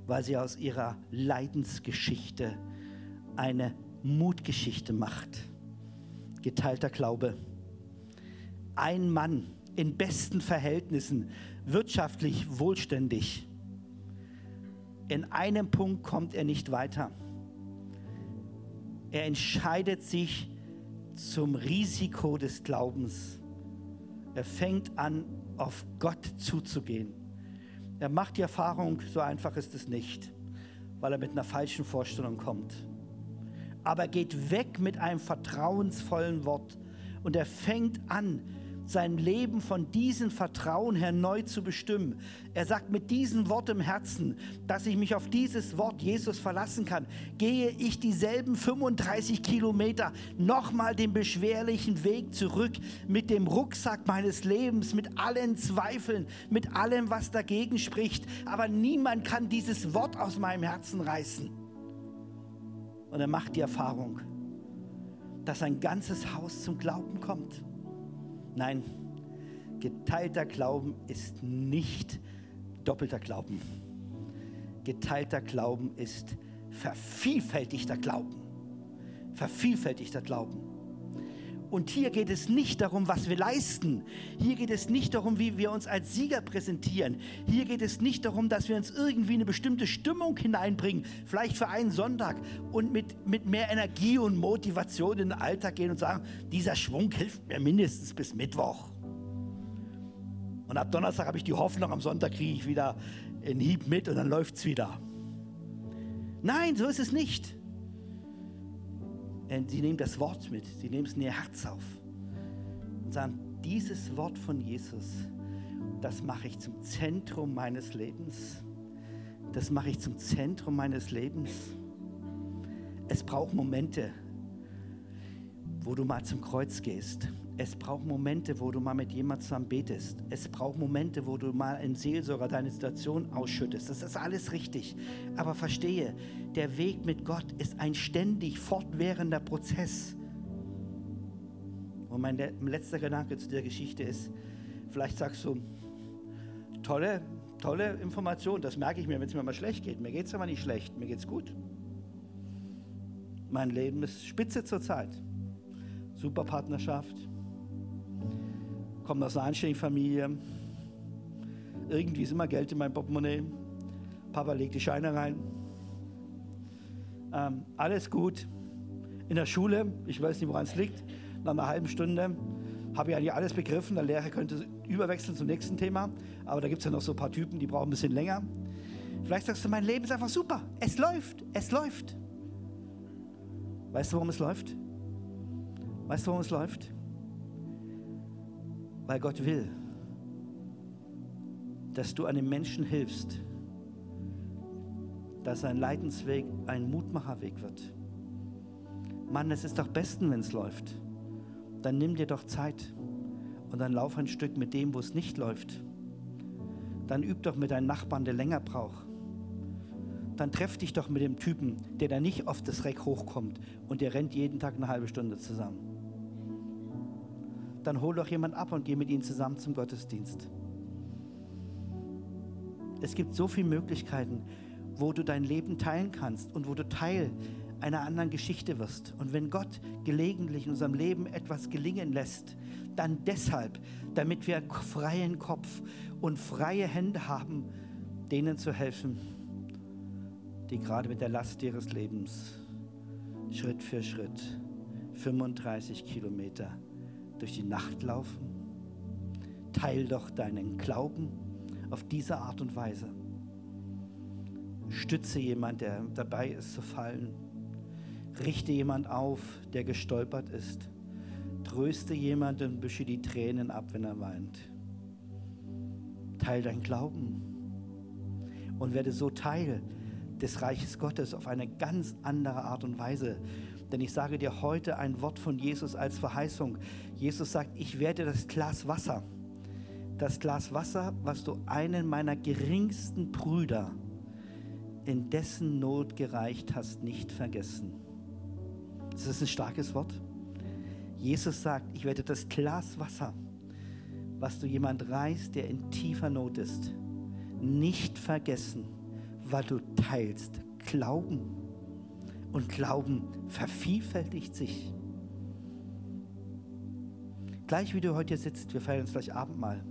weil sie aus ihrer Leidensgeschichte eine Mutgeschichte macht. Geteilter Glaube. Ein Mann, in besten Verhältnissen, wirtschaftlich wohlständig. In einem Punkt kommt er nicht weiter. Er entscheidet sich zum Risiko des Glaubens. Er fängt an, auf Gott zuzugehen. Er macht die Erfahrung, so einfach ist es nicht, weil er mit einer falschen Vorstellung kommt. Aber er geht weg mit einem vertrauensvollen Wort und er fängt an, sein Leben von diesem Vertrauen her neu zu bestimmen. Er sagt mit diesem Wort im Herzen, dass ich mich auf dieses Wort Jesus verlassen kann, gehe ich dieselben 35 Kilometer nochmal den beschwerlichen Weg zurück mit dem Rucksack meines Lebens, mit allen Zweifeln, mit allem, was dagegen spricht. Aber niemand kann dieses Wort aus meinem Herzen reißen. Und er macht die Erfahrung, dass ein ganzes Haus zum Glauben kommt. Nein, geteilter Glauben ist nicht doppelter Glauben. Geteilter Glauben ist vervielfältigter Glauben. Vervielfältigter Glauben. Und hier geht es nicht darum, was wir leisten. Hier geht es nicht darum, wie wir uns als Sieger präsentieren. Hier geht es nicht darum, dass wir uns irgendwie eine bestimmte Stimmung hineinbringen, vielleicht für einen Sonntag und mit, mit mehr Energie und Motivation in den Alltag gehen und sagen, dieser Schwung hilft mir mindestens bis Mittwoch. Und ab Donnerstag habe ich die Hoffnung, am Sonntag kriege ich wieder einen Hieb mit und dann läuft es wieder. Nein, so ist es nicht. Äh, sie nehmen das Wort mit, sie nehmen es in ihr Herz auf und sagen, dieses Wort von Jesus, das mache ich zum Zentrum meines Lebens. Das mache ich zum Zentrum meines Lebens. Es braucht Momente, wo du mal zum Kreuz gehst es braucht Momente, wo du mal mit jemandem zusammen betest. Es braucht Momente, wo du mal in Seelsorger deine Situation ausschüttest. Das ist alles richtig. Aber verstehe, der Weg mit Gott ist ein ständig fortwährender Prozess. Und mein letzter Gedanke zu der Geschichte ist, vielleicht sagst du, tolle, tolle Information, das merke ich mir, wenn es mir mal schlecht geht. Mir geht es aber nicht schlecht, mir geht es gut. Mein Leben ist spitze zurzeit. Super Partnerschaft komme aus einer anständigen Familie. Irgendwie ist immer Geld in meinem Portemonnaie. Papa legt die Scheine rein. Ähm, alles gut. In der Schule, ich weiß nicht, woran es liegt, nach einer halben Stunde habe ich eigentlich alles begriffen. Der Lehrer könnte überwechseln zum nächsten Thema. Aber da gibt es ja noch so ein paar Typen, die brauchen ein bisschen länger. Vielleicht sagst du, mein Leben ist einfach super. Es läuft, es läuft. Weißt du, warum es läuft? Weißt du, warum es läuft? Weil Gott will, dass du einem Menschen hilfst, dass sein Leidensweg ein Mutmacherweg wird. Mann, es ist doch besten, wenn es läuft. Dann nimm dir doch Zeit und dann lauf ein Stück mit dem, wo es nicht läuft. Dann üb doch mit deinem Nachbarn, der länger braucht. Dann treff dich doch mit dem Typen, der da nicht auf das Reck hochkommt und der rennt jeden Tag eine halbe Stunde zusammen. Dann hol doch jemand ab und geh mit ihm zusammen zum Gottesdienst. Es gibt so viele Möglichkeiten, wo du dein Leben teilen kannst und wo du Teil einer anderen Geschichte wirst. Und wenn Gott gelegentlich in unserem Leben etwas gelingen lässt, dann deshalb, damit wir freien Kopf und freie Hände haben, denen zu helfen, die gerade mit der Last ihres Lebens Schritt für Schritt 35 Kilometer durch die Nacht laufen. Teil doch deinen Glauben auf diese Art und Weise. Stütze jemand, der dabei ist zu fallen. Richte jemand auf, der gestolpert ist. Tröste jemanden und wische die Tränen ab, wenn er weint. Teil dein Glauben und werde so Teil des Reiches Gottes auf eine ganz andere Art und Weise. Denn ich sage dir heute ein Wort von Jesus als Verheißung. Jesus sagt, ich werde das Glas Wasser, das Glas Wasser, was du einen meiner geringsten Brüder in dessen Not gereicht hast, nicht vergessen. Das ist ein starkes Wort. Jesus sagt, ich werde das Glas Wasser, was du jemand reißt, der in tiefer Not ist, nicht vergessen, weil du teilst Glauben. Und Glauben vervielfältigt sich. Gleich wie du heute sitzt, wir feiern uns gleich Abendmahl.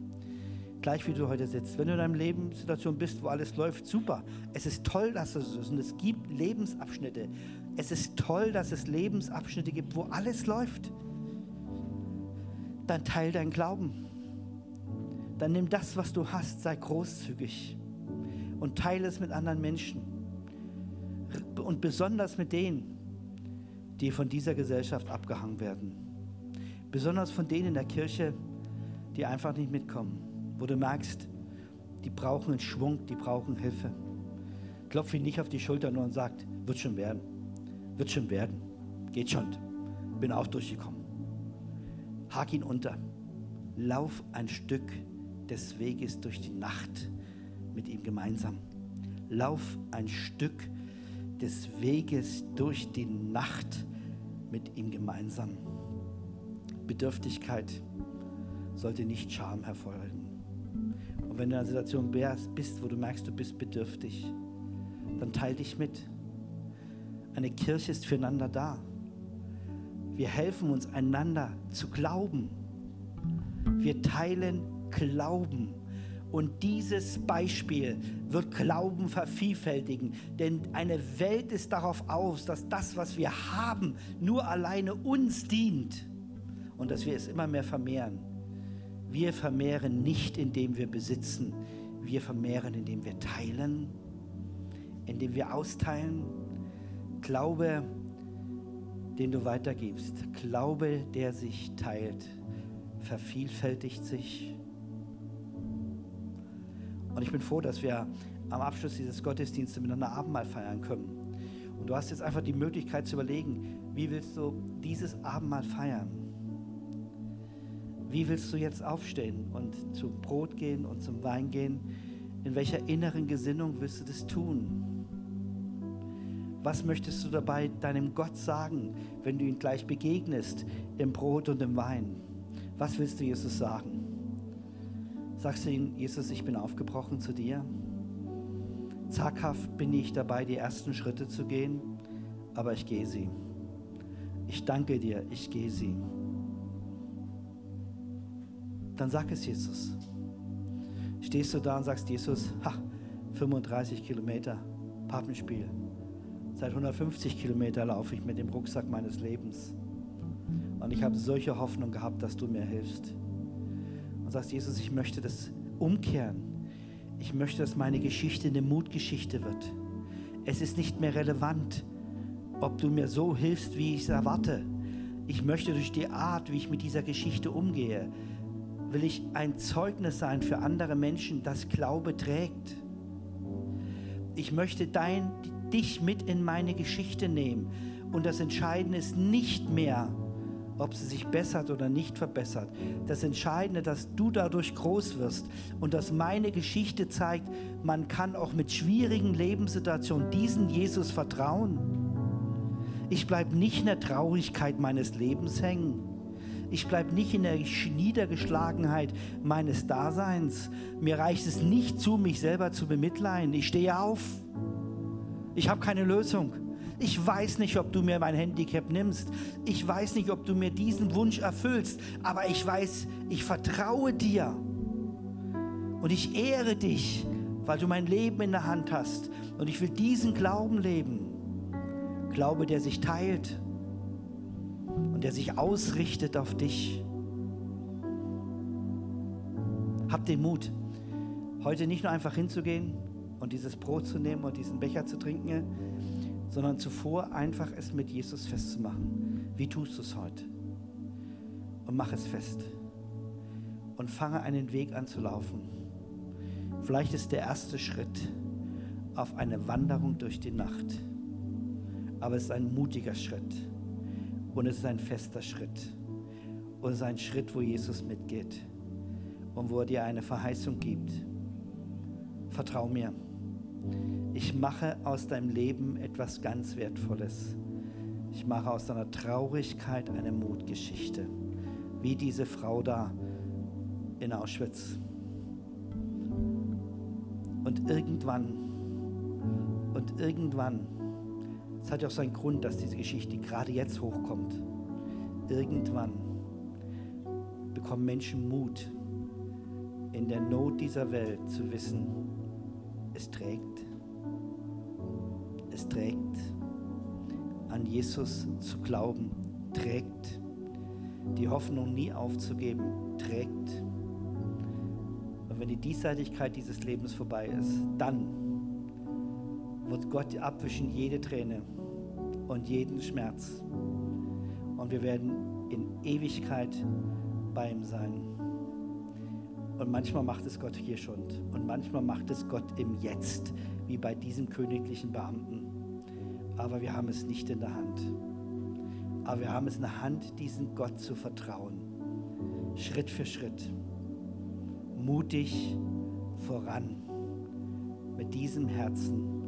Gleich wie du heute sitzt. Wenn du in einer Lebenssituation bist, wo alles läuft, super. Es ist toll, dass es so ist. Und es gibt Lebensabschnitte. Es ist toll, dass es Lebensabschnitte gibt, wo alles läuft. Dann teil dein Glauben. Dann nimm das, was du hast, sei großzügig und teile es mit anderen Menschen. Und besonders mit denen, die von dieser Gesellschaft abgehangen werden. Besonders von denen in der Kirche, die einfach nicht mitkommen. Wo du merkst, die brauchen einen Schwung, die brauchen Hilfe. Klopf ihn nicht auf die Schulter nur und sagt, wird schon werden. Wird schon werden. Geht schon. Bin auch durchgekommen. Hak ihn unter. Lauf ein Stück des Weges durch die Nacht mit ihm gemeinsam. Lauf ein Stück des Weges durch die Nacht mit ihm gemeinsam. Bedürftigkeit sollte nicht Scham hervorrufen. Und wenn du in einer Situation bist, wo du merkst, du bist bedürftig, dann teil dich mit. Eine Kirche ist füreinander da. Wir helfen uns einander zu glauben. Wir teilen Glauben. Und dieses Beispiel wird Glauben vervielfältigen. Denn eine Welt ist darauf aus, dass das, was wir haben, nur alleine uns dient. Und dass wir es immer mehr vermehren. Wir vermehren nicht, indem wir besitzen. Wir vermehren, indem wir teilen, indem wir austeilen. Glaube, den du weitergibst. Glaube, der sich teilt, vervielfältigt sich und ich bin froh, dass wir am Abschluss dieses Gottesdienstes miteinander Abendmahl feiern können. Und du hast jetzt einfach die Möglichkeit zu überlegen, wie willst du dieses Abendmahl feiern? Wie willst du jetzt aufstehen und zum Brot gehen und zum Wein gehen? In welcher inneren Gesinnung willst du das tun? Was möchtest du dabei deinem Gott sagen, wenn du ihn gleich begegnest im Brot und im Wein? Was willst du Jesus sagen? Sagst du ihm, Jesus, ich bin aufgebrochen zu dir. Zaghaft bin ich dabei, die ersten Schritte zu gehen, aber ich gehe sie. Ich danke dir, ich gehe sie. Dann sag es Jesus. Stehst du da und sagst, Jesus, ha, 35 Kilometer, Pappenspiel. Seit 150 Kilometern laufe ich mit dem Rucksack meines Lebens. Und ich habe solche Hoffnung gehabt, dass du mir hilfst. Sagst, Jesus, ich möchte das umkehren. Ich möchte, dass meine Geschichte eine Mutgeschichte wird. Es ist nicht mehr relevant, ob du mir so hilfst, wie ich es erwarte. Ich möchte durch die Art, wie ich mit dieser Geschichte umgehe, will ich ein Zeugnis sein für andere Menschen, das Glaube trägt. Ich möchte dein, dich mit in meine Geschichte nehmen. Und das Entscheidende ist nicht mehr, ob sie sich bessert oder nicht verbessert. Das Entscheidende, dass du dadurch groß wirst und dass meine Geschichte zeigt, man kann auch mit schwierigen Lebenssituationen diesen Jesus vertrauen. Ich bleibe nicht in der Traurigkeit meines Lebens hängen. Ich bleibe nicht in der Niedergeschlagenheit meines Daseins. Mir reicht es nicht zu, mich selber zu bemitleiden. Ich stehe auf. Ich habe keine Lösung. Ich weiß nicht, ob du mir mein Handicap nimmst. Ich weiß nicht, ob du mir diesen Wunsch erfüllst. Aber ich weiß, ich vertraue dir. Und ich ehre dich, weil du mein Leben in der Hand hast. Und ich will diesen Glauben leben. Glaube, der sich teilt und der sich ausrichtet auf dich. Hab den Mut, heute nicht nur einfach hinzugehen und dieses Brot zu nehmen und diesen Becher zu trinken, sondern zuvor einfach es mit Jesus festzumachen. Wie tust du es heute? Und mach es fest. Und fange einen Weg an zu laufen. Vielleicht ist der erste Schritt auf eine Wanderung durch die Nacht. Aber es ist ein mutiger Schritt. Und es ist ein fester Schritt. Und es ist ein Schritt, wo Jesus mitgeht. Und wo er dir eine Verheißung gibt. Vertrau mir. Ich mache aus deinem Leben etwas ganz Wertvolles. Ich mache aus deiner Traurigkeit eine Mutgeschichte. Wie diese Frau da in Auschwitz. Und irgendwann, und irgendwann, es hat ja auch seinen Grund, dass diese Geschichte gerade jetzt hochkommt. Irgendwann bekommen Menschen Mut, in der Not dieser Welt zu wissen, es trägt es trägt. An Jesus zu glauben, trägt. Die Hoffnung nie aufzugeben, trägt. Und wenn die Diesseitigkeit dieses Lebens vorbei ist, dann wird Gott abwischen jede Träne und jeden Schmerz. Und wir werden in Ewigkeit bei ihm sein. Und manchmal macht es Gott hier schon. Und manchmal macht es Gott im Jetzt, wie bei diesem königlichen Beamten aber wir haben es nicht in der Hand. Aber wir haben es in der Hand, diesen Gott zu vertrauen. Schritt für Schritt. Mutig voran. Mit diesem Herzen,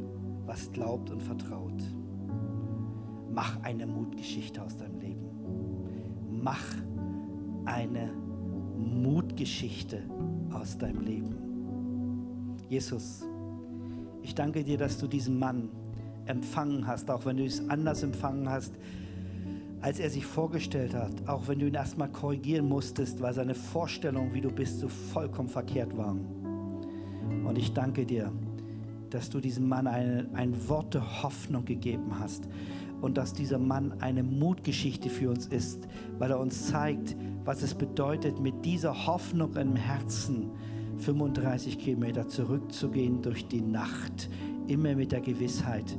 was glaubt und vertraut. Mach eine Mutgeschichte aus deinem Leben. Mach eine Mutgeschichte aus deinem Leben. Jesus, ich danke dir, dass du diesen Mann empfangen hast, auch wenn du es anders empfangen hast, als er sich vorgestellt hat, auch wenn du ihn erstmal korrigieren musstest, weil seine Vorstellungen, wie du bist, so vollkommen verkehrt waren. Und ich danke dir, dass du diesem Mann eine, ein Wort der Hoffnung gegeben hast und dass dieser Mann eine Mutgeschichte für uns ist, weil er uns zeigt, was es bedeutet, mit dieser Hoffnung im Herzen 35 Kilometer zurückzugehen durch die Nacht, immer mit der Gewissheit,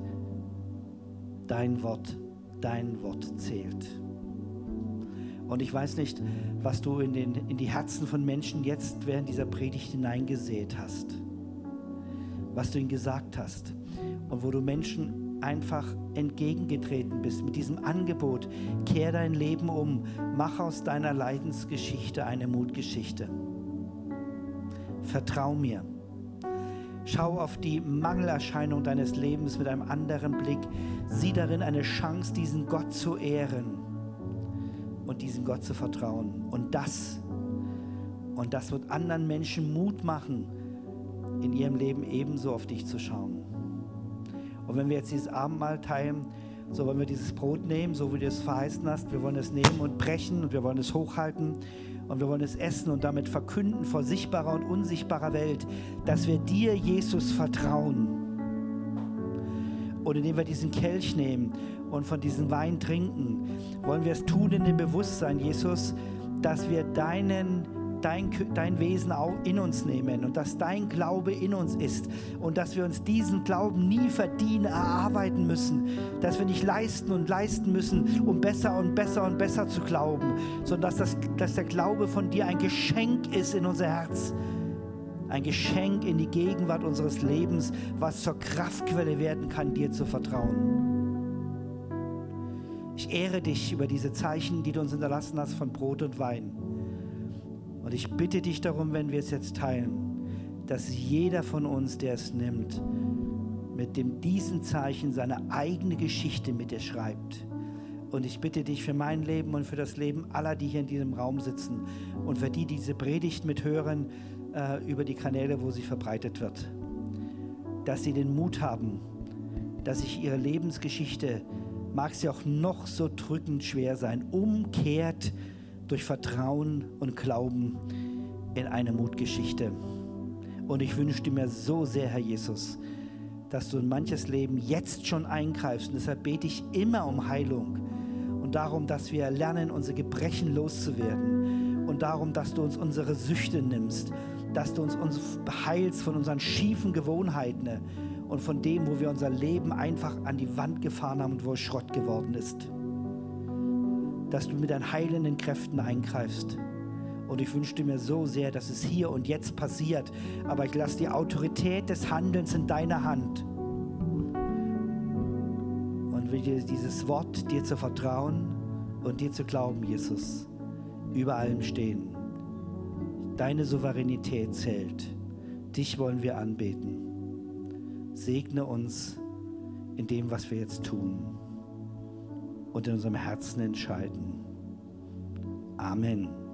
dein Wort, dein Wort zählt. Und ich weiß nicht, was du in, den, in die Herzen von Menschen jetzt während dieser Predigt hineingesät hast, was du ihnen gesagt hast und wo du Menschen einfach entgegengetreten bist mit diesem Angebot, kehr dein Leben um, mach aus deiner Leidensgeschichte eine Mutgeschichte. Vertrau mir. Schau auf die Mangelerscheinung deines Lebens mit einem anderen Blick. Sieh darin eine Chance, diesen Gott zu ehren und diesem Gott zu vertrauen. Und das, und das wird anderen Menschen Mut machen, in ihrem Leben ebenso auf dich zu schauen. Und wenn wir jetzt dieses Abendmahl teilen, so wollen wir dieses Brot nehmen, so wie du es verheißen hast. Wir wollen es nehmen und brechen und wir wollen es hochhalten. Und wir wollen es essen und damit verkünden vor sichtbarer und unsichtbarer Welt, dass wir dir, Jesus, vertrauen. Und indem wir diesen Kelch nehmen und von diesem Wein trinken, wollen wir es tun in dem Bewusstsein, Jesus, dass wir deinen dein, dein Wesen auch in uns nehmen und dass dein Glaube in uns ist und dass wir uns diesen Glauben nie verdienen, erarbeiten müssen, dass wir nicht leisten und leisten müssen, um besser und besser und besser zu glauben, sondern dass, das, dass der Glaube von dir ein Geschenk ist in unser Herz. Ein Geschenk in die Gegenwart unseres Lebens, was zur Kraftquelle werden kann, dir zu vertrauen. Ich ehre dich über diese Zeichen, die du uns hinterlassen hast von Brot und Wein. Und ich bitte dich darum, wenn wir es jetzt teilen, dass jeder von uns, der es nimmt, mit dem diesen Zeichen seine eigene Geschichte mit dir schreibt. Und ich bitte dich für mein Leben und für das Leben aller, die hier in diesem Raum sitzen und für die, die diese Predigt mithören äh, über die Kanäle, wo sie verbreitet wird, dass sie den Mut haben, dass sich ihre Lebensgeschichte, mag sie auch noch so drückend schwer sein, umkehrt durch Vertrauen und Glauben in eine Mutgeschichte. Und ich wünschte mir so sehr, Herr Jesus, dass du in manches Leben jetzt schon eingreifst. Und deshalb bete ich immer um Heilung und darum, dass wir lernen, unsere Gebrechen loszuwerden. Und darum, dass du uns unsere Süchte nimmst, dass du uns, uns heilst von unseren schiefen Gewohnheiten und von dem, wo wir unser Leben einfach an die Wand gefahren haben und wo es Schrott geworden ist dass du mit deinen heilenden Kräften eingreifst. Und ich wünschte mir so sehr, dass es hier und jetzt passiert. Aber ich lasse die Autorität des Handelns in deiner Hand. Und will dir dieses Wort, dir zu vertrauen und dir zu glauben, Jesus, über allem stehen. Deine Souveränität zählt. Dich wollen wir anbeten. Segne uns in dem, was wir jetzt tun und in unserem Herzen entscheiden. Amen.